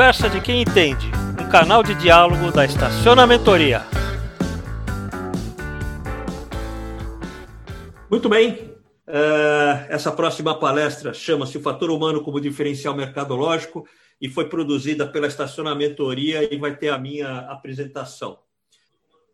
Conversa de quem entende, um canal de diálogo da Estacionamentoria. Muito bem. Uh, essa próxima palestra chama-se O Fator Humano como Diferencial Mercadológico e foi produzida pela Estacionamentoria e vai ter a minha apresentação.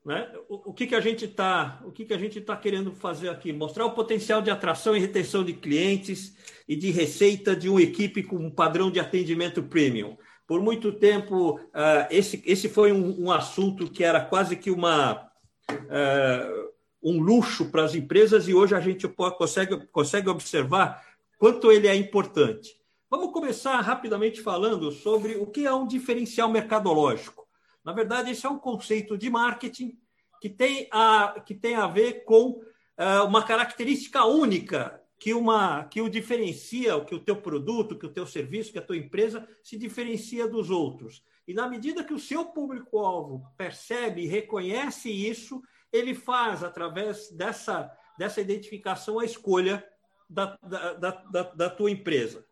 Né? O, o, que, que a gente está o que, que a gente tá querendo fazer aqui? Mostrar o potencial de atração e retenção de clientes e de receita de uma equipe com um padrão de atendimento premium. Por muito tempo, uh, esse, esse foi um, assunto que era quase que uma, uh, um luxo para as empresas e hoje a gente consegue, consegue observar quanto ele é importante. Vamos começar rapidamente falando sobre o que é um diferencial mercadológico. Na verdade, esse é um conceito de marketing que tem a, que tem a ver com uh, uma característica única que, uma, que o diferencia, que o teu produto, que o teu serviço, que a tua empresa se diferencia dos outros. E na medida que o seu público-alvo percebe e reconhece isso, ele faz, através dessa, dessa identificação, a escolha da, da, da, da tua empresa.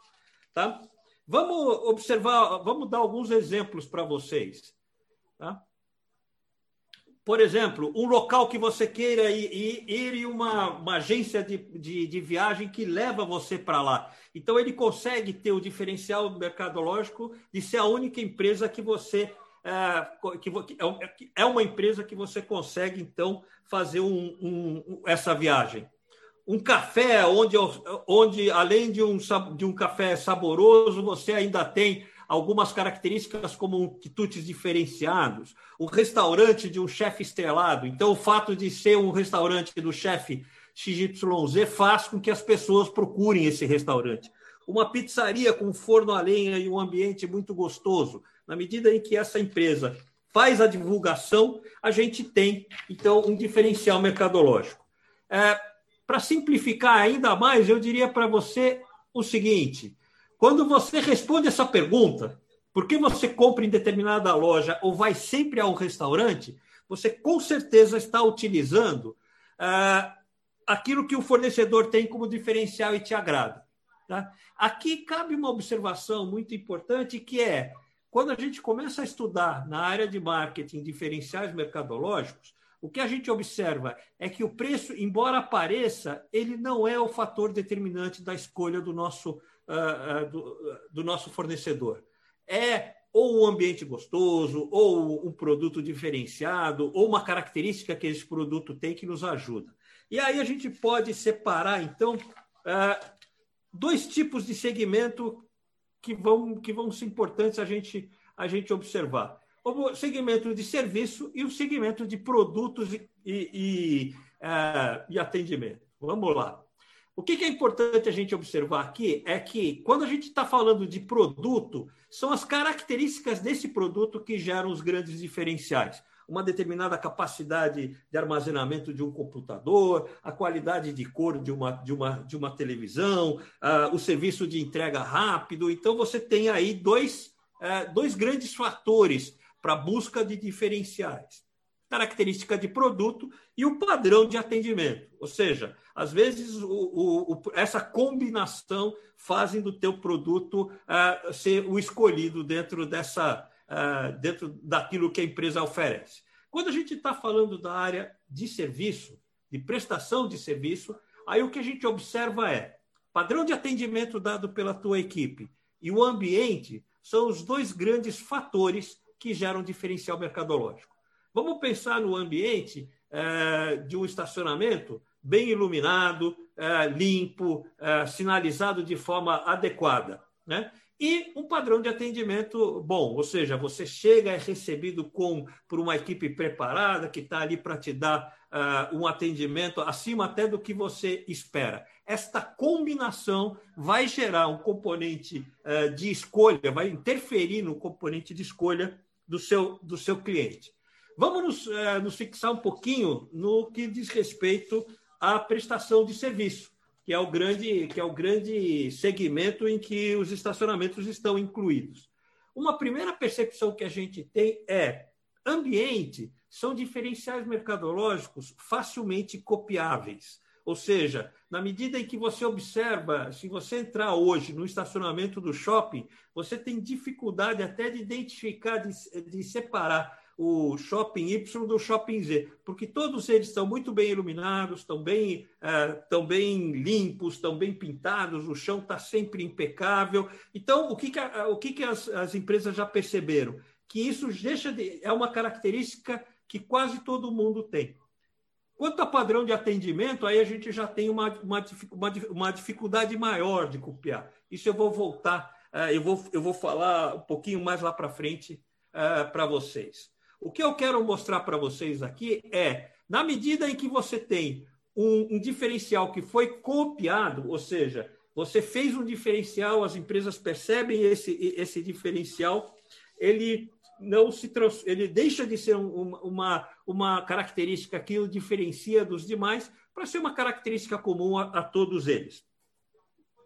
Tá? Vamos observar, vamos dar alguns exemplos para vocês. Tá? Por exemplo, um local que você queira ir, ir, em uma, uma agência de, de, de, viagem que leva você para lá. Então, ele consegue ter o diferencial mercadológico de ser a única empresa que você. É, que, é, é uma empresa que você consegue, então, fazer um, um, essa viagem. Um café onde, onde além de um, de um café saboroso, você ainda tem algumas características como quitutes diferenciados, o restaurante de um chefe estrelado. Então, o fato de ser um restaurante do chefe XYZ faz com que as pessoas procurem esse restaurante. Uma pizzaria com forno a lenha e um ambiente muito gostoso. Na medida em que essa empresa faz a divulgação, a gente tem, então, um diferencial mercadológico. É, para simplificar ainda mais, eu diria para você o seguinte: quando você responde essa pergunta, por que você compra em determinada loja ou vai sempre ao restaurante, você com certeza está utilizando ah, aquilo que o fornecedor tem como diferencial e te agrada. Tá? Aqui cabe uma observação muito importante que é quando a gente começa a estudar na área de marketing diferenciais mercadológicos, o que a gente observa é que o preço, embora apareça, ele não é o fator determinante da escolha do nosso uh, do, do nosso fornecedor. É ou um ambiente gostoso, ou um produto diferenciado, ou uma característica que esse produto tem que nos ajuda. E aí a gente pode separar, então, dois tipos de segmento que vão, que vão ser importantes a gente, a gente observar. O segmento de serviço e o segmento de produtos e, e, e, e atendimento. Vamos lá. O que é importante a gente observar aqui é que, quando a gente está falando de produto, são as características desse produto que geram os grandes diferenciais. Uma determinada capacidade de armazenamento de um computador, a qualidade de cor de uma, de uma, de uma televisão, uh, o serviço de entrega rápido. Então, você tem aí dois, uh, dois grandes fatores para a busca de diferenciais característica de produto e o padrão de atendimento. Ou seja, às vezes o, o, essa combinação fazem do teu produto uh, ser o escolhido dentro dessa uh, dentro daquilo que a empresa oferece. Quando a gente está falando da área de serviço, de prestação de serviço, aí o que a gente observa é padrão de atendimento dado pela tua equipe e o ambiente são os dois grandes fatores que geram diferencial mercadológico. Vamos pensar no ambiente é, de um estacionamento bem iluminado, é, limpo, é, sinalizado de forma adequada. Né? E um padrão de atendimento bom, ou seja, você chega é recebido com, por uma equipe preparada que está ali para te dar uh, um atendimento acima até do que você espera. Esta combinação vai gerar um componente uh, de escolha, vai interferir no componente de escolha do seu, do seu cliente. Vamos nos, é, nos fixar um pouquinho no que diz respeito à prestação de serviço, que é o grande, que é o grande segmento em que os estacionamentos estão incluídos. Uma primeira percepção que a gente tem é ambiente são diferenciais mercadológicos facilmente copiáveis. Ou seja, na medida em que você observa, se você entrar hoje no estacionamento do shopping, você tem dificuldade até de identificar, de, de separar o shopping Y do shopping Z, porque todos eles estão muito bem iluminados, estão bem, uh, estão bem limpos, estão bem pintados, o chão está sempre impecável. Então, o que, que, o que, que as, as empresas já perceberam? Que isso deixa de, é uma característica que quase todo mundo tem. Quanto a padrão de atendimento, aí a gente já tem uma, uma, uma dificuldade maior de copiar. Isso eu vou voltar, uh, eu, vou, eu vou falar um pouquinho mais lá para frente uh, para vocês. O que eu quero mostrar para vocês aqui é, na medida em que você tem um, um, diferencial que foi copiado, ou seja, você fez um diferencial, as empresas percebem esse, esse diferencial, ele não se trans, ele deixa de ser um, uma, uma característica que o diferencia dos demais para ser uma característica comum a, a todos eles.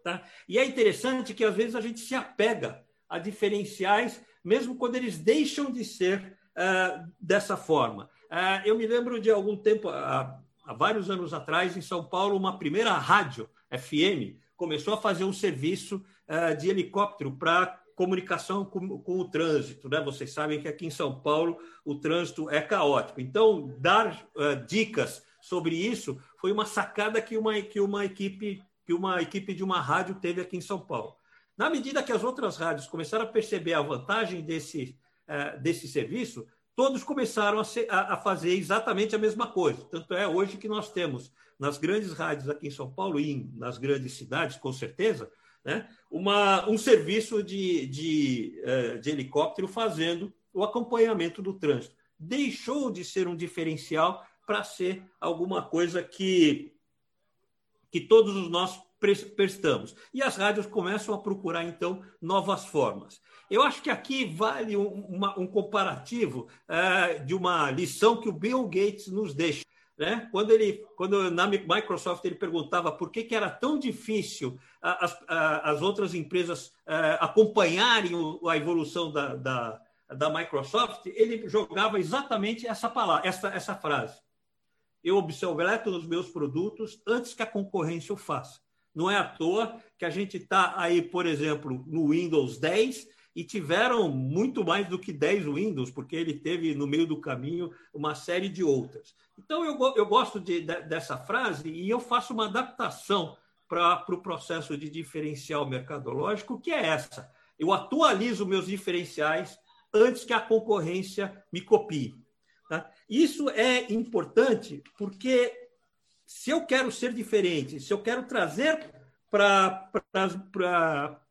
Tá? E é interessante que às vezes a gente se apega a diferenciais, mesmo quando eles deixam de ser uh, dessa forma. Uh, eu me lembro de algum tempo, há, há vários anos atrás, em São Paulo, uma primeira rádio FM começou a fazer um serviço de helicóptero para comunicação com, com, o trânsito. Né? Vocês sabem que aqui em São Paulo o trânsito é caótico. Então, dar dicas sobre isso foi uma sacada que uma, que uma equipe que uma equipe de uma rádio teve aqui em São Paulo. Na medida que as outras rádios começaram a perceber a vantagem desse, desse serviço, todos começaram a, ser, a, a, fazer exatamente a mesma coisa. Tanto é hoje que nós temos nas grandes rádios aqui em São Paulo e nas grandes cidades, com certeza, né, uma, um serviço de, de, é, de helicóptero fazendo o acompanhamento do trânsito. Deixou de ser um diferencial para ser alguma coisa que, que todos nós prestamos. E as rádios começam a procurar, então, novas formas. Eu acho que aqui vale um, uma, um comparativo uh, de uma lição que o Bill Gates nos deixa. Né? Quando ele, quando na Microsoft ele perguntava por que, que era tão difícil as, as outras empresas uh, acompanharem a evolução da, da, da, Microsoft, ele jogava exatamente essa palavra, essa, essa frase. Eu obsoleto nos meus produtos antes que a concorrência o faça. Não é à toa que a gente está aí, por exemplo, no Windows 10 e tiveram muito mais do que 10 Windows, porque ele teve no meio do caminho uma série de outras. Então, eu, eu gosto de, de, dessa frase e eu faço uma adaptação para o pro processo de diferencial mercadológico, que é essa. Eu atualizo meus diferenciais antes que a concorrência me copie. Tá? Isso é importante porque se eu quero ser diferente, se eu quero trazer para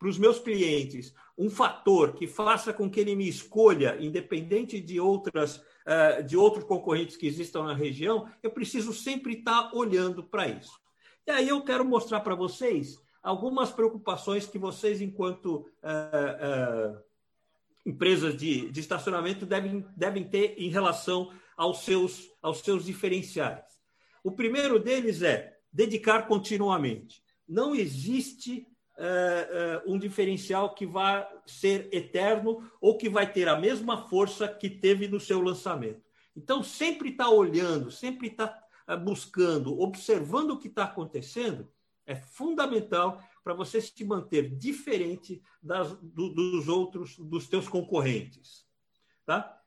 os meus clientes um fator que faça com que ele me escolha, independente de outras uh, de outros concorrentes que existam na região, eu preciso sempre estar olhando para isso. E aí eu quero mostrar para vocês algumas preocupações que vocês, enquanto uh, uh, empresas de, de estacionamento, devem, devem ter em relação aos seus, aos seus diferenciais. O primeiro deles é dedicar continuamente. Não existe uh, uh, um diferencial que vai ser eterno ou que vai ter a mesma força que teve no seu lançamento. Então, sempre está olhando, sempre está uh, buscando, observando o que está acontecendo, é fundamental para você se manter diferente das, do, dos outros, dos teus concorrentes. Tá?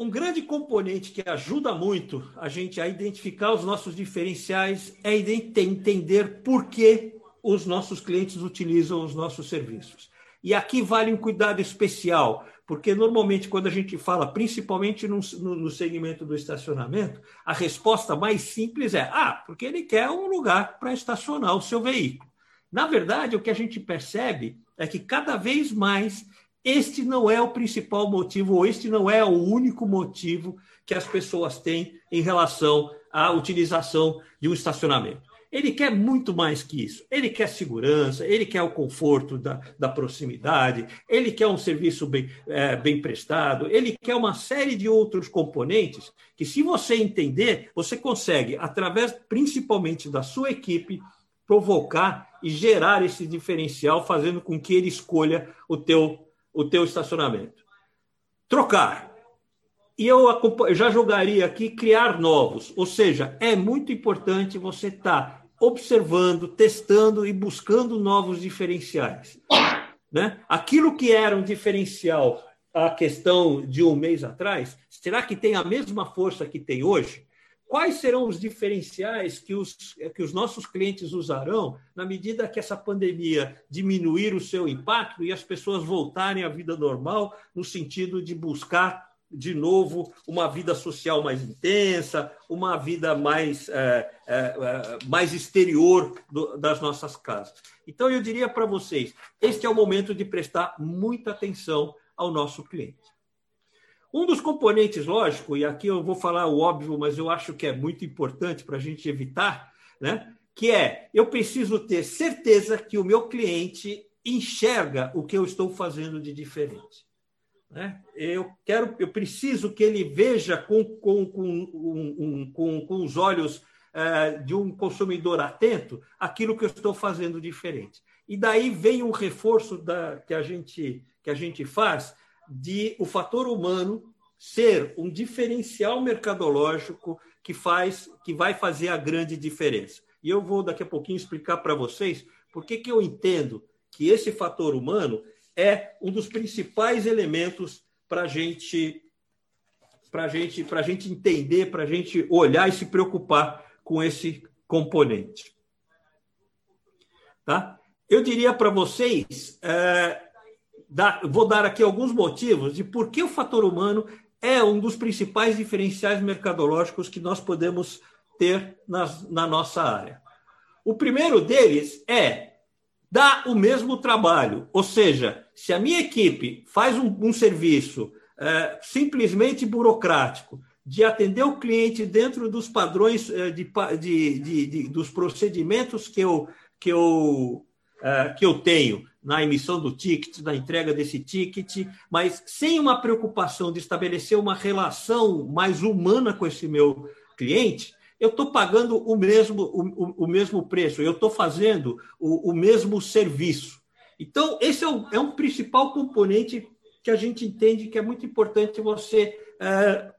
Um grande componente que ajuda muito a gente a identificar os nossos diferenciais é entender por que os nossos clientes utilizam os nossos serviços. E aqui vale um cuidado especial, porque normalmente quando a gente fala, principalmente no, no, segmento do estacionamento, a resposta mais simples é: ah, porque ele quer um lugar para estacionar o seu veículo. Na verdade, o que a gente percebe é que cada vez mais este não é o principal motivo, ou este não é o único motivo que as pessoas têm em relação à utilização de um estacionamento. Ele quer muito mais que isso. Ele quer segurança, ele quer o conforto da, da proximidade, ele quer um serviço bem, é, bem prestado, ele quer uma série de outros componentes que, se você entender, você consegue, através principalmente da sua equipe, provocar e gerar esse diferencial, fazendo com que ele escolha o teu o teu estacionamento. Trocar. e eu já jogaria aqui criar novos, ou seja, é muito importante você estar tá observando, testando e buscando novos diferenciais. Né? Aquilo que era um diferencial a questão de um mês atrás, será que tem a mesma força que tem hoje? Quais serão os diferenciais que os, que os nossos clientes usarão na medida que essa pandemia diminuir o seu impacto e as pessoas voltarem à vida normal, no sentido de buscar de novo uma vida social mais intensa, uma vida mais, é, é, é, mais exterior do, das nossas casas. Então, eu diria para vocês: este é o momento de prestar muita atenção ao nosso cliente. Um dos componentes, lógico, e aqui eu vou falar o óbvio, mas eu acho que é muito importante para a gente evitar, né? que é eu preciso ter certeza que o meu cliente enxerga o que eu estou fazendo de diferente. Né? Eu quero, eu preciso que ele veja com, com, com, um, com, com os olhos é, de um consumidor atento aquilo que eu estou fazendo diferente. E daí vem um reforço da, que, a gente, que a gente faz de o fator humano ser um diferencial mercadológico que faz que vai fazer a grande diferença. E eu vou daqui a pouquinho explicar para vocês por que, eu entendo que esse fator humano é um dos principais elementos para gente, a gente, a gente entender, para gente olhar e se preocupar com esse componente. Tá? Eu diria para vocês, é, dar, vou dar aqui alguns motivos de por que o fator humano é um dos principais diferenciais mercadológicos que nós podemos ter nas, na nossa área. O primeiro deles é dá o mesmo trabalho. Ou seja, se a minha equipe faz um, um serviço é, simplesmente burocrático, de atender o cliente dentro dos padrões é, de, de, de, de, dos procedimentos que eu, que, eu, que eu tenho na emissão do ticket, na entrega desse ticket, mas sem uma preocupação de estabelecer uma relação mais humana com esse meu cliente, eu estou pagando o mesmo, o, o, mesmo preço, eu estou fazendo o, o, mesmo serviço. Então, esse é, é um principal componente que a gente entende que é muito importante você, é,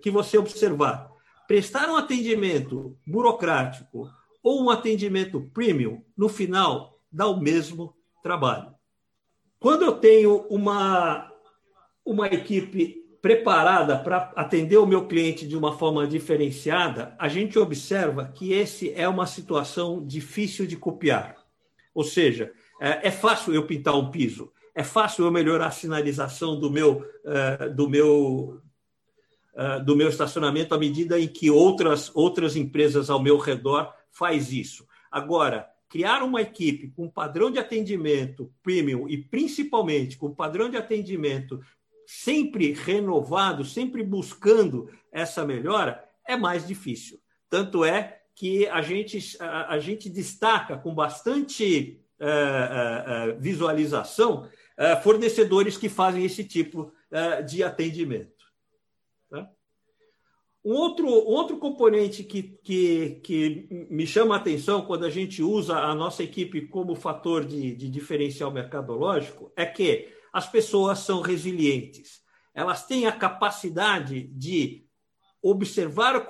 que você observar. Prestar um atendimento burocrático ou um atendimento premium, no final, dá o mesmo trabalho. Quando eu tenho uma, uma equipe preparada para atender o meu cliente de uma forma diferenciada, a gente observa que esse é uma situação difícil de copiar. Ou seja, é, é fácil eu pintar um piso, é fácil eu melhorar a sinalização do meu, é, do meu, é, do meu estacionamento à medida em que outras, outras empresas ao meu redor faz isso. Agora, criar uma equipe com padrão de atendimento premium e principalmente com padrão de atendimento sempre renovado, sempre buscando essa melhora, é mais difícil. Tanto é que a gente, a, a gente destaca com bastante uh, uh, visualização uh, fornecedores que fazem esse tipo de atendimento. Um outro, outro componente que, que, que me chama a atenção quando a gente usa a nossa equipe como fator de, de diferencial mercadológico é que as pessoas são resilientes. Elas têm a capacidade de observar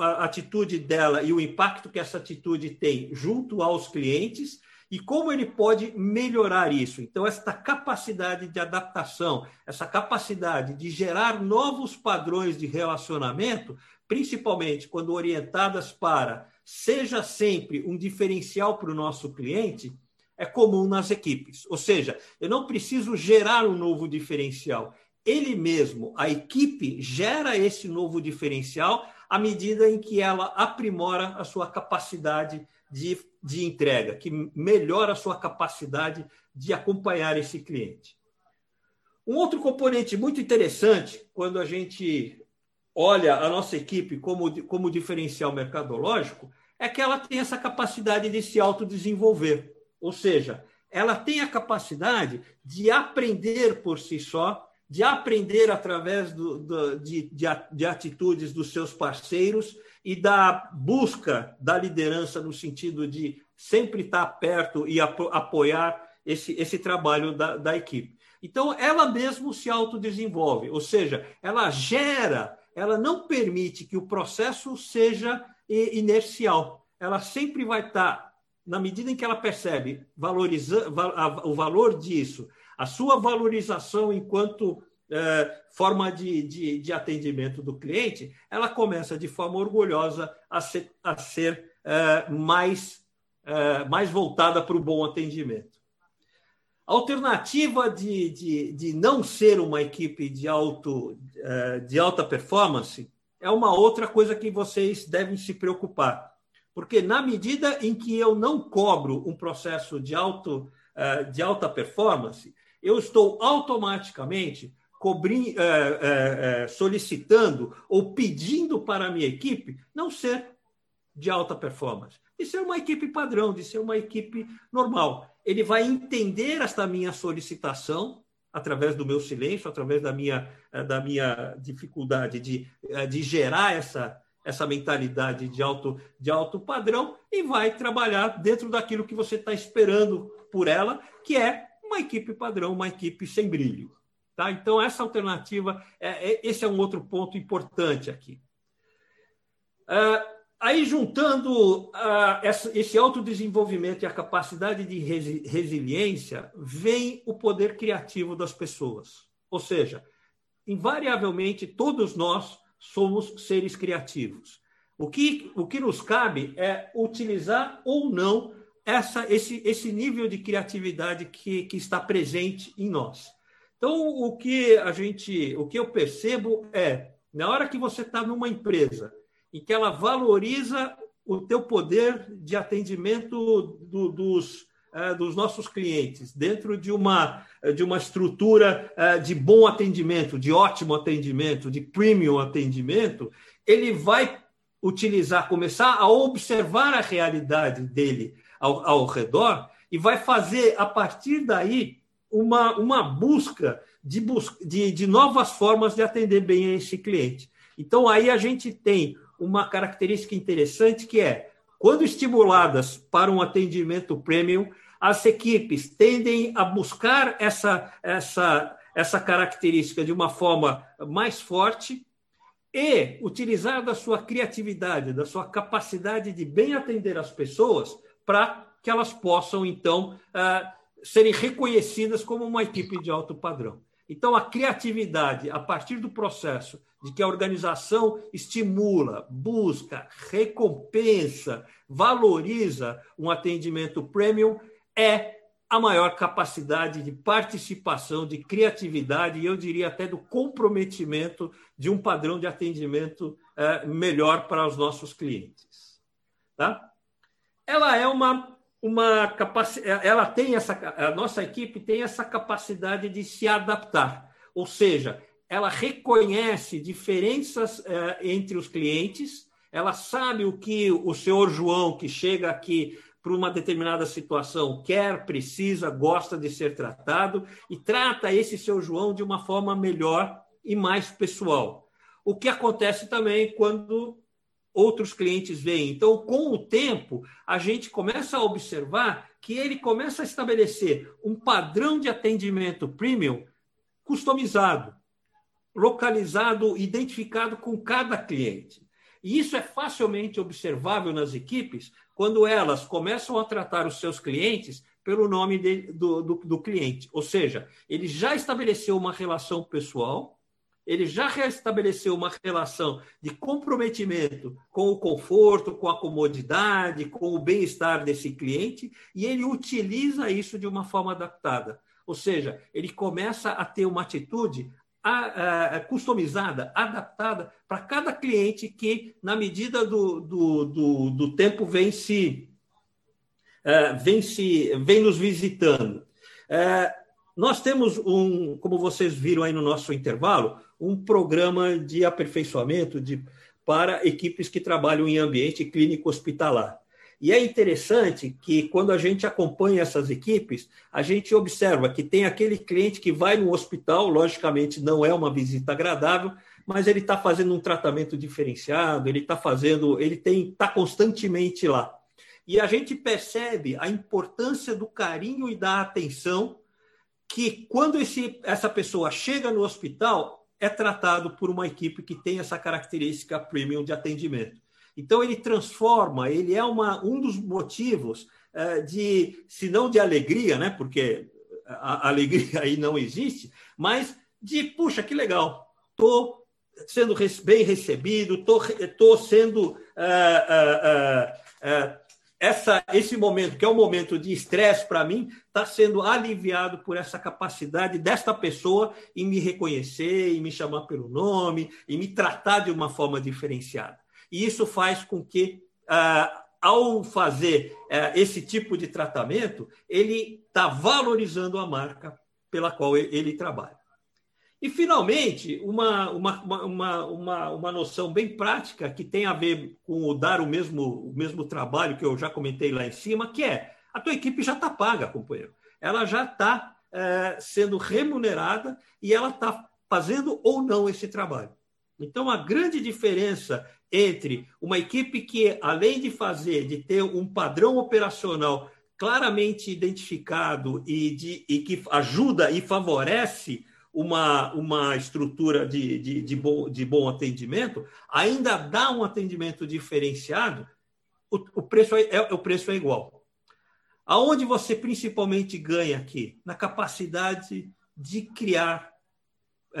a atitude dela e o impacto que essa atitude tem junto aos clientes e como ele pode melhorar isso. Então, essa capacidade de adaptação, essa capacidade de gerar novos padrões de relacionamento, principalmente quando orientadas para seja sempre um diferencial para o nosso cliente, é comum nas equipes. Ou seja, eu não preciso gerar um novo diferencial. Ele mesmo, a equipe, gera esse novo diferencial à medida em que ela aprimora a sua capacidade de, de entrega, que melhora a sua capacidade de acompanhar esse cliente. Um outro componente muito interessante, quando a gente olha a nossa equipe como, como diferencial mercadológico, é que ela tem essa capacidade de se autodesenvolver. Ou seja, ela tem a capacidade de aprender por si só, de aprender através do, do, de, de, de atitudes dos seus parceiros e da busca da liderança no sentido de sempre estar perto e apoiar esse, esse trabalho da, da equipe. Então, ela mesmo se autodesenvolve, ou seja, ela gera, ela não permite que o processo seja inercial. Ela sempre vai estar, na medida em que ela percebe valoriza, o valor disso, a sua valorização enquanto é, forma de, de, de, atendimento do cliente, ela começa de forma orgulhosa a ser, a ser é, mais, é, mais voltada para o bom atendimento. A alternativa de, de, de não ser uma equipe de, alto, eh, de alta performance é uma outra coisa que vocês devem se preocupar. Porque, na medida em que eu não cobro um processo de, alto, eh, de alta performance, eu estou automaticamente cobri, eh, solicitando ou pedindo para a minha equipe não ser de alta performance, de ser uma equipe padrão, de ser uma equipe normal. Ele vai entender esta minha solicitação através do meu silêncio, através da minha, eh, da minha dificuldade de, eh, de gerar essa, essa mentalidade de alto, de alto padrão e vai trabalhar dentro daquilo que você está esperando por ela, que é uma equipe padrão, uma equipe sem brilho. Tá? Então, essa alternativa, é, é, esse é um outro ponto importante aqui. Uh, Aí, juntando uh, esse autodesenvolvimento e a capacidade de resi resiliência, vem o poder criativo das pessoas. Ou seja, invariavelmente, todos nós somos seres criativos. O que, o que nos cabe é utilizar ou não essa, esse, esse nível de criatividade que, que está presente em nós. Então, o que a gente, o que eu percebo é, na hora que você está numa empresa em que ela valoriza o teu poder de atendimento do, dos, é, dos nossos clientes dentro de uma, de uma estrutura é, de bom atendimento, de ótimo atendimento, de premium atendimento, ele vai utilizar, começar a observar a realidade dele ao, ao redor e vai fazer, a partir daí, uma, uma busca de, de, de novas formas de atender bem esse cliente. Então, aí a gente tem uma característica interessante que é, quando estimuladas para um atendimento premium, as equipes tendem a buscar essa, essa, essa característica de uma forma mais forte e utilizar da sua criatividade, da sua capacidade de bem atender as pessoas para que elas possam, então, uh, serem reconhecidas como uma equipe de alto padrão. Então, a criatividade, a partir do processo de que a organização estimula, busca, recompensa, valoriza um atendimento premium, é a maior capacidade de participação, de criatividade e eu diria até do comprometimento de um padrão de atendimento é, melhor para os nossos clientes. Tá? Ela é uma uma capacidade, ela tem essa, a nossa equipe tem essa capacidade de se adaptar, ou seja, ela reconhece diferenças eh, entre os clientes, ela sabe o que o senhor João, que chega aqui para uma determinada situação, quer, precisa, gosta de ser tratado e trata esse seu João de uma forma melhor e mais pessoal. O que acontece também quando outros clientes vêm. Então, com o tempo, a gente começa a observar que ele começa a estabelecer um padrão de atendimento premium customizado localizado, identificado com cada cliente. E isso é facilmente observável nas equipes quando elas começam a tratar os seus clientes pelo nome de, do, do, do, cliente. Ou seja, ele já estabeleceu uma relação pessoal, ele já restabeleceu uma relação de comprometimento com o conforto, com a comodidade, com o bem-estar desse cliente, e ele utiliza isso de uma forma adaptada. Ou seja, ele começa a ter uma atitude a, a, customizada, adaptada para cada cliente que, na medida do, do, do, do tempo, vem se, uh, vem se vem nos visitando. Uh, nós temos um, como vocês viram aí no nosso intervalo, um programa de aperfeiçoamento de, para equipes que trabalham em ambiente clínico hospitalar. E é interessante que, quando a gente acompanha essas equipes, a gente observa que tem aquele cliente que vai no hospital, logicamente não é uma visita agradável, mas ele está fazendo um tratamento diferenciado, ele está fazendo, ele tem, está constantemente lá. E a gente percebe a importância do carinho e da atenção que quando esse, essa pessoa chega no hospital, é tratado por uma equipe que tem essa característica premium de atendimento. Então, ele transforma, ele é uma, um dos motivos é, de, se não de alegria, né? porque a, a alegria aí não existe, mas de, puxa, que legal, estou sendo bem recebido, estou sendo. Uh, uh, uh, essa, esse momento, que é um momento de estresse para mim, está sendo aliviado por essa capacidade desta pessoa em me reconhecer, em me chamar pelo nome, em me tratar de uma forma diferenciada. E isso faz com que, ao fazer esse tipo de tratamento, ele está valorizando a marca pela qual ele trabalha. E, finalmente, uma, uma, uma, uma, uma noção bem prática que tem a ver com o dar o mesmo, o mesmo trabalho que eu já comentei lá em cima, que é a tua equipe já está paga, companheiro. Ela já está é, sendo remunerada e ela está fazendo ou não esse trabalho. Então, a grande diferença entre uma equipe que, além de fazer, de ter um padrão operacional claramente identificado e, de, e que ajuda e favorece uma, uma estrutura de, de, de, bom, de bom atendimento, ainda dá um atendimento diferenciado, o, o, preço é, é, o preço é igual. Aonde você principalmente ganha aqui? Na capacidade de criar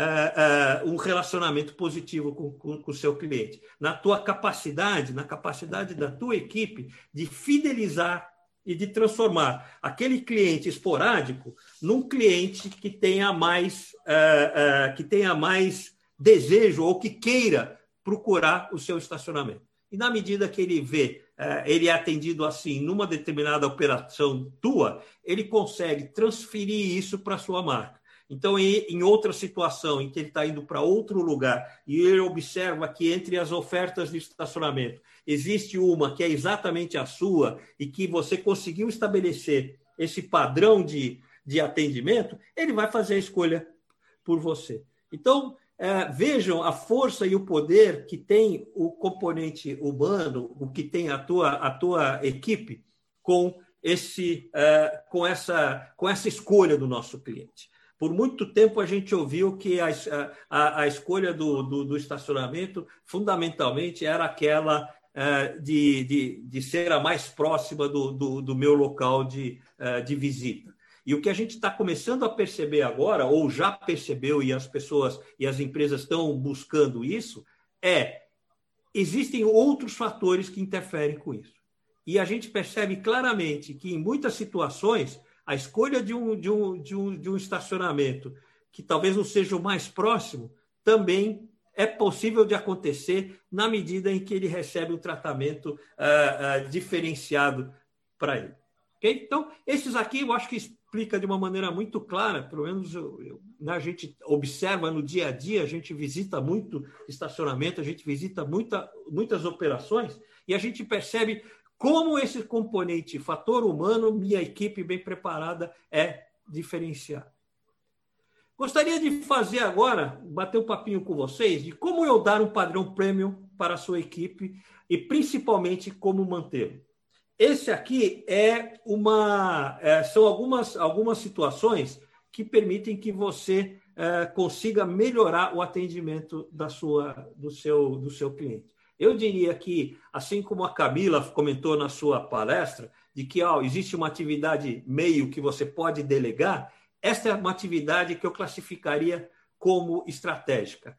é, um relacionamento positivo com o seu cliente, na tua capacidade, na capacidade da tua equipe de fidelizar e de transformar aquele cliente esporádico num cliente que tenha mais, uh, uh, que tenha mais desejo ou que queira procurar o seu estacionamento. E na medida que ele vê, uh, ele é atendido assim numa determinada operação tua, ele consegue transferir isso para a sua marca. Então, em outra situação em que ele está indo para outro lugar e ele observa que entre as ofertas de estacionamento existe uma que é exatamente a sua e que você conseguiu estabelecer esse padrão de, de atendimento, ele vai fazer a escolha por você. Então, é, vejam a força e o poder que tem o componente humano, o que tem a tua, a tua equipe com, esse, é, com, essa, com essa escolha do nosso cliente. Por muito tempo a gente ouviu que a, a, a escolha do, do, do, estacionamento, fundamentalmente, era aquela é, de, de, de ser a mais próxima do, do, do meu local de, é, de visita. E o que a gente está começando a perceber agora, ou já percebeu, e as pessoas e as empresas estão buscando isso, é existem outros fatores que interferem com isso. E a gente percebe claramente que, em muitas situações, a escolha de um, de um, de um, de um estacionamento que talvez não seja o mais próximo também é possível de acontecer na medida em que ele recebe um tratamento uh, uh, diferenciado para ele. Okay? Então, esses aqui eu acho que explica de uma maneira muito clara, pelo menos eu, eu, né, a gente observa no dia a dia, a gente visita muito estacionamento, a gente visita muita, muitas operações e a gente percebe como esse componente, fator humano, minha equipe bem preparada é diferenciado. Gostaria de fazer agora, bater um papinho com vocês, de como eu dar um padrão premium para a sua equipe e principalmente como mantê-lo. Esse aqui é uma, é, são algumas, algumas situações que permitem que você é, consiga melhorar o atendimento da sua, do, seu, do seu cliente. Eu diria que, assim como a Camila comentou na sua palestra, de que ó, existe uma atividade meio que você pode delegar, esta é uma atividade que eu classificaria como estratégica.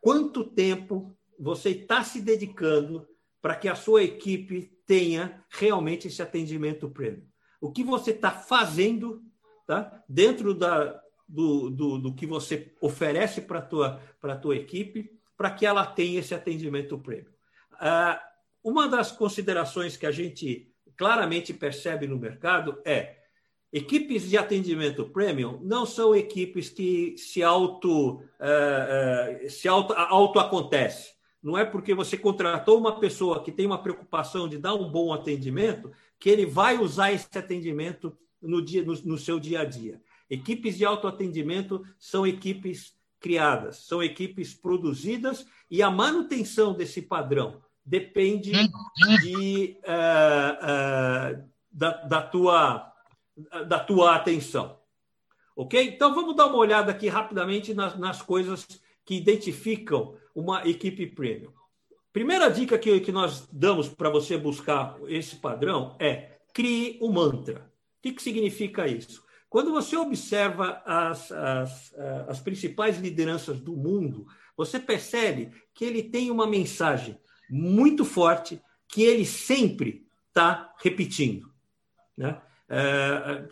Quanto tempo você está se dedicando para que a sua equipe tenha realmente esse atendimento premium? O que você está fazendo tá? dentro da, do, do, do que você oferece para a tua, tua equipe para que ela tenha esse atendimento premium? Ah, uma das considerações que a gente claramente percebe no mercado é Equipes de atendimento premium não são equipes que se auto, uh, uh, se auto, auto acontece. Não é porque você contratou uma pessoa que tem uma preocupação de dar um bom atendimento que ele vai usar esse atendimento no, dia, no, no seu dia a dia. Equipes de autoatendimento são equipes criadas, são equipes produzidas e a manutenção desse padrão depende de, uh, da, da tua da tua atenção. Ok? Então vamos dar uma olhada aqui rapidamente nas, nas coisas que identificam uma equipe premium. Primeira dica que, que nós damos para você buscar esse padrão é crie um mantra. O que, que significa isso? Quando você observa as, as, as principais lideranças do mundo, você percebe que ele tem uma mensagem muito forte que ele sempre está repetindo. Né? É,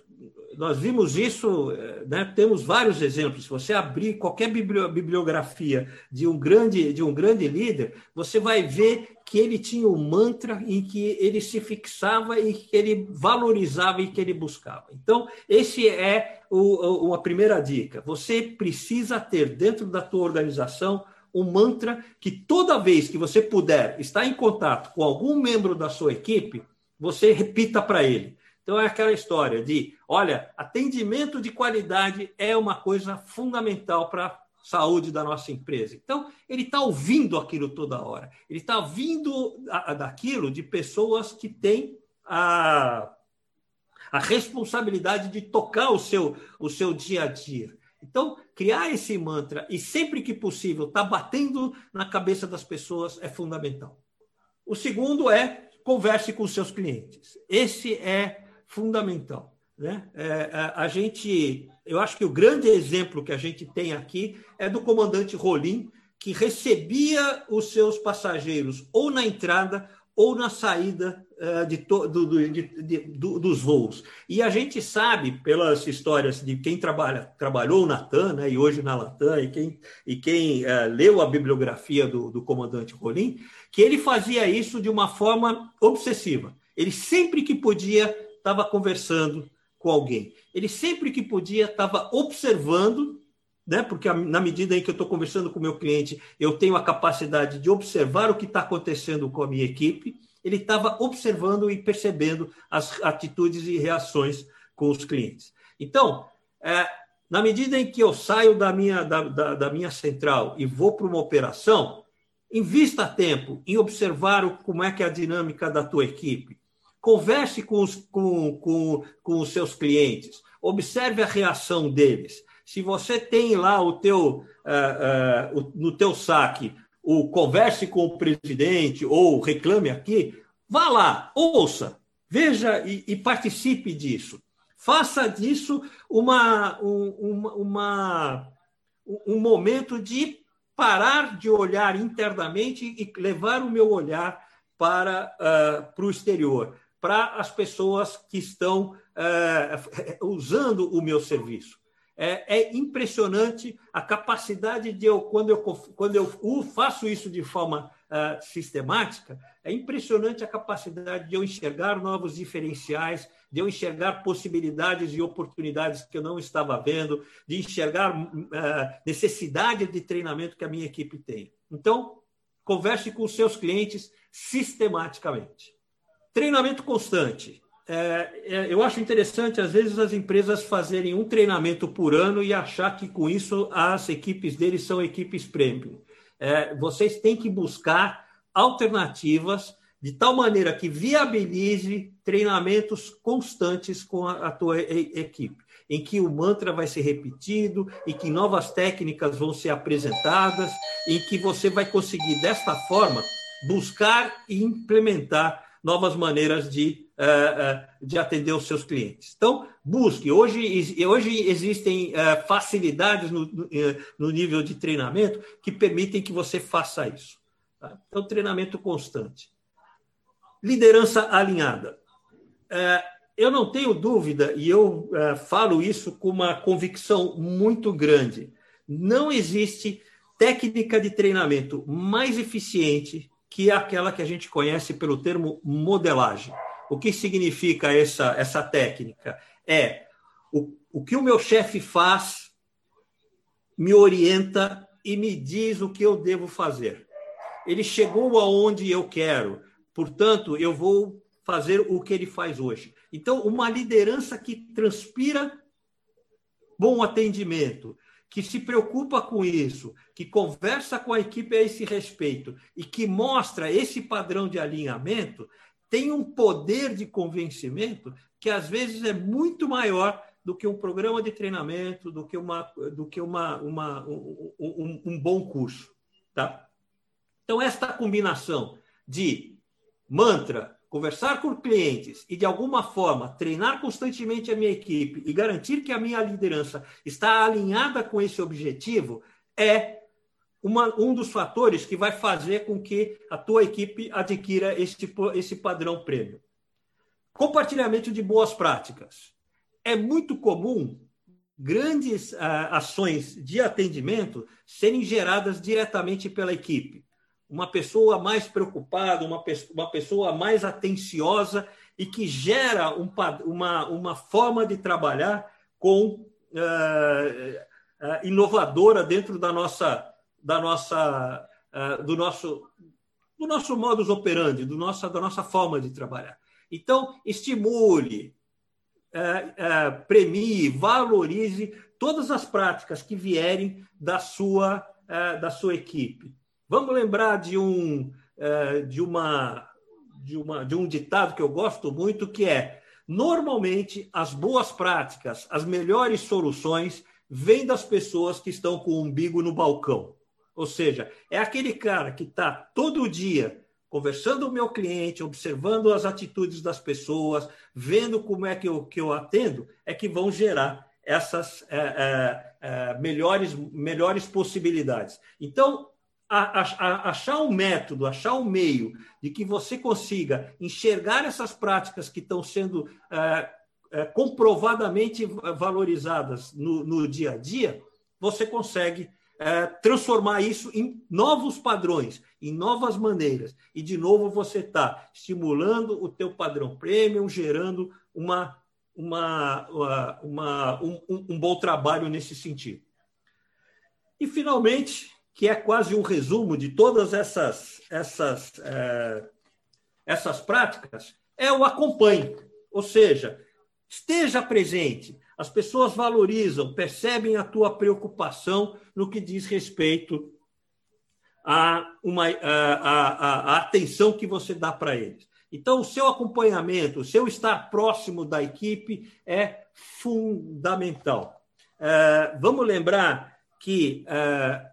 nós vimos isso, né? temos vários exemplos. Se você abrir qualquer bibliografia de um grande de um grande líder, você vai ver que ele tinha um mantra em que ele se fixava e que ele valorizava e que ele buscava. Então, esse é o, a primeira dica. Você precisa ter dentro da tua organização um mantra que toda vez que você puder estar em contato com algum membro da sua equipe, você repita para ele. Então é aquela história de, olha, atendimento de qualidade é uma coisa fundamental para a saúde da nossa empresa. Então ele está ouvindo aquilo toda hora. Ele está ouvindo daquilo de pessoas que têm a, a responsabilidade de tocar o seu, o seu dia a dia. Então, criar esse mantra e sempre que possível estar tá batendo na cabeça das pessoas é fundamental. O segundo é converse com seus clientes. Esse é fundamental. Né? É, a, a, gente, eu acho que o grande exemplo que a gente tem aqui é do comandante Rolim, que recebia os seus passageiros ou na entrada ou na saída uh, de, do, do, de, de, do, dos voos. E a gente sabe, pelas histórias de quem trabalha, trabalhou na TAM né, e hoje na Latam, e quem, e quem uh, leu a bibliografia do, do comandante Rolim, que ele fazia isso de uma forma obsessiva. Ele sempre que podia estava conversando com alguém. Ele sempre que podia estava observando, né? Porque na medida em que eu estou conversando com o meu cliente, eu tenho a capacidade de observar o que está acontecendo com a minha equipe. Ele estava observando e percebendo as atitudes e reações com os clientes. Então, é, na medida em que eu saio da minha, da, da, da minha central e vou para uma operação, invista tempo em observar o, como é que é a dinâmica da tua equipe Converse com os, com, com, com os seus clientes, observe a reação deles. Se você tem lá o teu, uh, uh, no teu saque o converse com o presidente ou reclame aqui, vá lá, ouça, veja e, e participe disso. Faça disso uma, uma, uma, um momento de parar de olhar internamente e levar o meu olhar para, uh, para o exterior para as pessoas que estão é, usando o meu serviço. É, é, impressionante a capacidade de eu, quando eu, quando eu faço isso de forma uh, sistemática, é impressionante a capacidade de eu enxergar novos diferenciais, de eu enxergar possibilidades e oportunidades que eu não estava vendo, de enxergar uh, necessidade de treinamento que a minha equipe tem. Então, converse com os seus clientes sistematicamente. Treinamento constante. É, é, eu acho interessante, às vezes, as empresas fazerem um treinamento por ano e achar que, com isso, as equipes deles são equipes premium. É, vocês têm que buscar alternativas de tal maneira que viabilize treinamentos constantes com a, a tua e, equipe, em que o mantra vai ser repetido, em que novas técnicas vão ser apresentadas, em que você vai conseguir, desta forma, buscar e implementar novas maneiras de, de atender os seus clientes. Então, busque. Hoje, hoje existem uh, facilidades no, no, nível de treinamento que permitem que você faça isso. Tá? Então, treinamento constante. Liderança alinhada. eu não tenho dúvida, e eu falo isso com uma convicção muito grande: não existe técnica de treinamento mais eficiente que aquela que a gente conhece pelo termo modelagem. O que significa essa, essa técnica? É o, o que o meu chefe faz me orienta e me diz o que eu devo fazer. Ele chegou aonde eu quero, portanto, eu vou fazer o que ele faz hoje. Então, uma liderança que transpira bom atendimento, que se preocupa com isso, que conversa com a equipe a esse respeito e que mostra esse padrão de alinhamento, tem um poder de convencimento que às vezes é muito maior do que um programa de treinamento, do que, uma, do que uma, uma um, um, bom curso. Tá? Então, esta combinação de mantra, conversar com clientes e, de alguma forma, treinar constantemente a minha equipe e garantir que a minha liderança está alinhada com esse objetivo é uma, um dos fatores que vai fazer com que a tua equipe adquira esse, esse padrão prêmio. Compartilhamento de boas práticas. É muito comum grandes ah, ações de atendimento serem geradas diretamente pela equipe. Uma pessoa mais preocupada, uma, uma pessoa mais atenciosa e que gera um, uma, uma forma de trabalhar com ah, ah, inovadora dentro da nossa da nossa, uh, do nosso do nosso modus operandi, do nossa, da nossa forma de trabalhar. Então, estimule, uh, uh, premie, valorize todas as práticas que vierem da sua, da sua equipe. Vamos lembrar de um, de, uma, de, uma, de um ditado que eu gosto muito, que é normalmente as boas práticas, as melhores soluções vêm das pessoas que estão com o umbigo no balcão. Ou seja, é aquele cara que está todo dia conversando com o meu cliente, observando as atitudes das pessoas, vendo como é que eu, que eu atendo, é que vão gerar essas é, é, é, melhores, melhores possibilidades. Então, a, a, achar um método, achar um meio de que você consiga enxergar essas práticas que estão sendo é, é, comprovadamente valorizadas no, no dia a dia, você consegue é, transformar isso em novos padrões, em novas maneiras. E, de novo, você está estimulando o teu padrão premium, gerando uma, uma, uma, um, um bom trabalho nesse sentido. E, finalmente, que é quase um resumo de todas essas, essas, é, essas práticas, é o acompanhe. Ou seja, esteja presente, as pessoas valorizam, percebem a tua preocupação no que diz respeito à, uma, a atenção que você dá para eles. Então, o seu acompanhamento, o seu estar próximo da equipe é fundamental. É, vamos lembrar que é,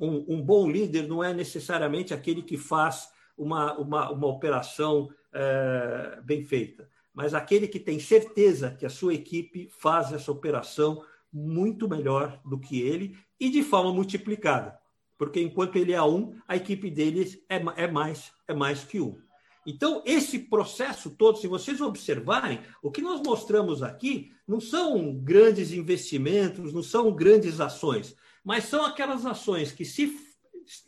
um, um, bom líder não é necessariamente aquele que faz uma, uma, uma operação é, bem feita mas aquele que tem certeza que a sua equipe faz essa operação muito melhor do que ele e de forma multiplicada. Porque enquanto ele é um, a equipe dele é, é, mais, é mais que um. Então, esse processo todo, se vocês observarem, o que nós mostramos aqui não são grandes investimentos, não são grandes ações, mas são aquelas ações que, se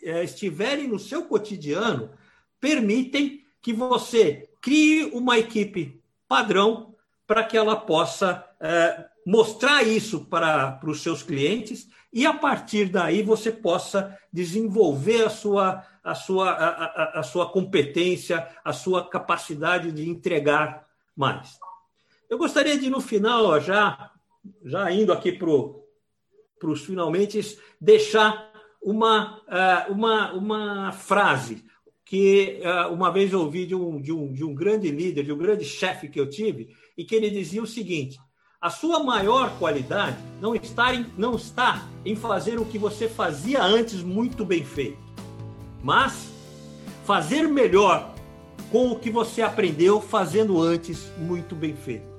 é, estiverem no seu cotidiano, permitem que você crie uma equipe padrão para que ela possa é, mostrar isso para, para os seus clientes e, a partir daí, você possa desenvolver a sua, a sua, a, a, a sua competência, a sua capacidade de entregar mais. Eu gostaria de, no final, já, já indo aqui para os finalmente, deixar uma, uh, uma, uma frase que uh, uma vez eu ouvi de um, de, um, de um grande líder, de um grande chefe que eu tive, e que ele dizia o seguinte: a sua maior qualidade não está, em, não está em fazer o que você fazia antes muito bem feito, mas fazer melhor com o que você aprendeu fazendo antes muito bem feito.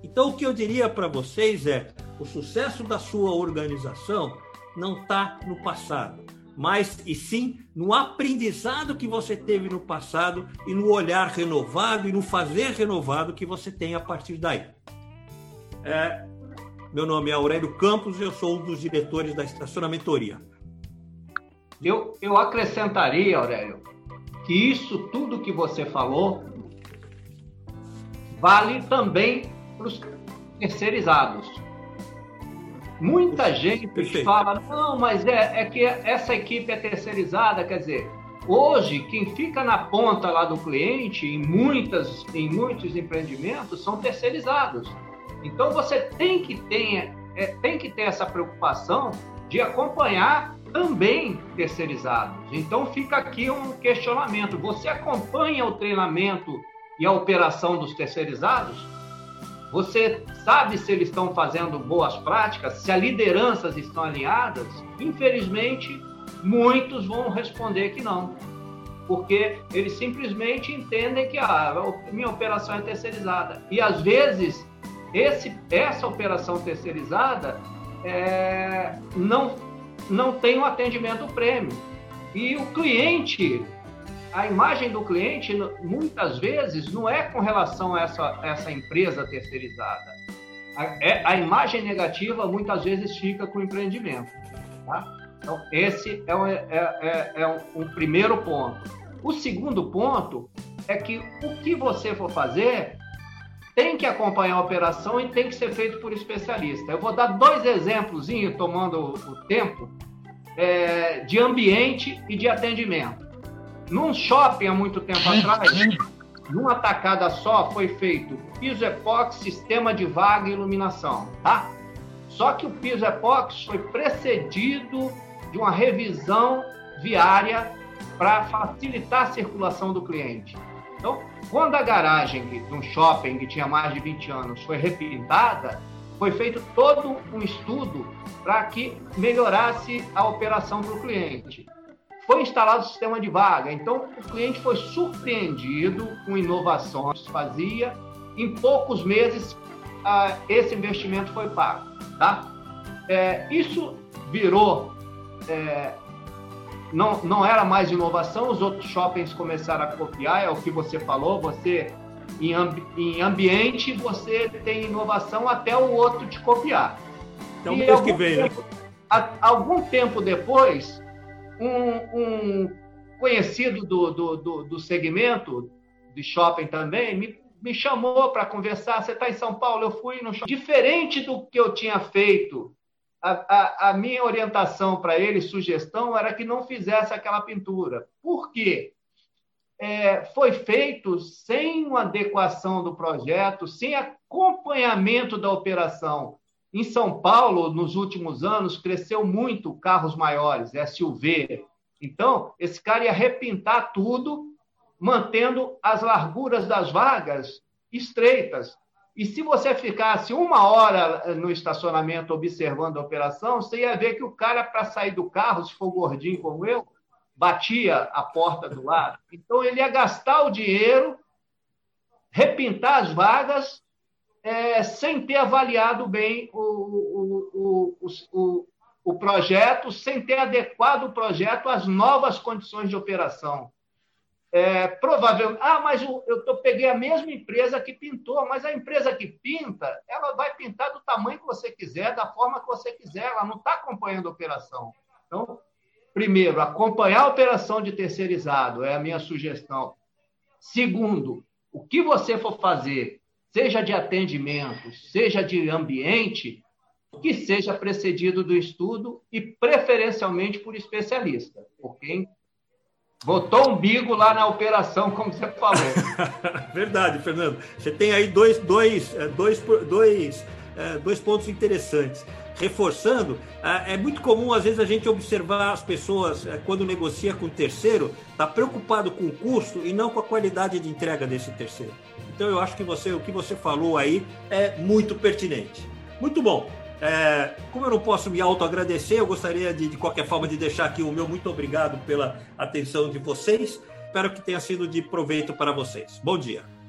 Então, o que eu diria para vocês é: o sucesso da sua organização não está no passado mas e sim no aprendizado que você teve no passado e no olhar renovado e no fazer renovado que você tem a partir daí. É, meu nome é Aurélio Campos, eu sou um dos diretores da Estacionamentoria. Eu, eu acrescentaria, Aurélio, que isso tudo que você falou vale também para os terceirizados. Muita gente Perfeito. fala, não, mas é, é que essa equipe é terceirizada, quer dizer, hoje quem fica na ponta lá do cliente, em, muitas, em muitos empreendimentos, são terceirizados. Então você tem que ter, é, tem que ter essa preocupação de acompanhar também terceirizados. Então fica aqui um questionamento: você acompanha o treinamento e a operação dos terceirizados? Você sabe se eles estão fazendo boas práticas, se as lideranças estão alinhadas? Infelizmente, muitos vão responder que não, porque eles simplesmente entendem que a ah, minha operação é terceirizada. E às vezes, esse, essa operação terceirizada é, não, não tem um atendimento prêmio. E o cliente a imagem do cliente, muitas vezes, não é com relação a essa, essa empresa terceirizada. A, é, a imagem negativa, muitas vezes, fica com o empreendimento. Tá? Então, esse é, um, é, é, é um, um primeiro ponto. O segundo ponto é que o que você for fazer tem que acompanhar a operação e tem que ser feito por especialista. Eu vou dar dois exemplos, tomando o tempo, é, de ambiente e de atendimento. Num shopping há muito tempo atrás, numa tacada só foi feito piso epóxi, sistema de vaga e iluminação, tá? Só que o piso epóxi foi precedido de uma revisão viária para facilitar a circulação do cliente. Então, quando a garagem de um shopping que tinha mais de 20 anos foi repintada, foi feito todo um estudo para que melhorasse a operação para o cliente foi instalado o sistema de vaga. Então, o cliente foi surpreendido com inovações que fazia. Em poucos meses, ah, esse investimento foi pago. Tá? É, isso virou. É, não, não era mais inovação, os outros shoppings começaram a copiar, é o que você falou. Você, em, ambi em ambiente, você tem inovação até o outro te copiar. Então, mês que vem, tempo, né? algum tempo depois, um, um conhecido do, do, do, do, segmento de shopping também me, me chamou para conversar. Você está em São Paulo? Eu fui no shopping. Diferente do que eu tinha feito, a, a, a minha orientação para ele, sugestão, era que não fizesse aquela pintura. Por quê? É, foi feito sem uma adequação do projeto, sem acompanhamento da operação. Em São Paulo, nos últimos anos, cresceu muito carros maiores, SUV. Então, esse cara ia repintar tudo, mantendo as larguras das vagas estreitas. E se você ficasse uma hora no estacionamento observando a operação, você ia ver que o cara, para sair do carro, se for gordinho como eu, batia a porta do lado. Então, ele ia gastar o dinheiro, repintar as vagas é, sem ter avaliado bem o, o, o, o, projeto, sem ter adequado o projeto às novas condições de operação. É, provavelmente, ah, mas eu, eu peguei a mesma empresa que pintou, mas a empresa que pinta, ela vai pintar do tamanho que você quiser, da forma que você quiser, ela não está acompanhando a operação. Então, primeiro, acompanhar a operação de terceirizado é a minha sugestão. Segundo, o que você for fazer seja de atendimento, seja de ambiente, que seja precedido do estudo e preferencialmente por especialista, por quem botou umbigo lá na operação, como você falou. Verdade, Fernando. Você tem aí dois, dois, é, dois, dois, é, dois pontos interessantes. Reforçando, é, é muito comum às vezes a gente observar as pessoas quando negocia com o terceiro, está preocupado com o custo e não com a qualidade de entrega desse terceiro. Então eu acho que você, o que você falou aí é muito pertinente. Muito bom. É, como eu não posso me auto-agradecer, eu gostaria de, de qualquer forma de deixar aqui o meu muito obrigado pela atenção de vocês. Espero que tenha sido de proveito para vocês. Bom dia.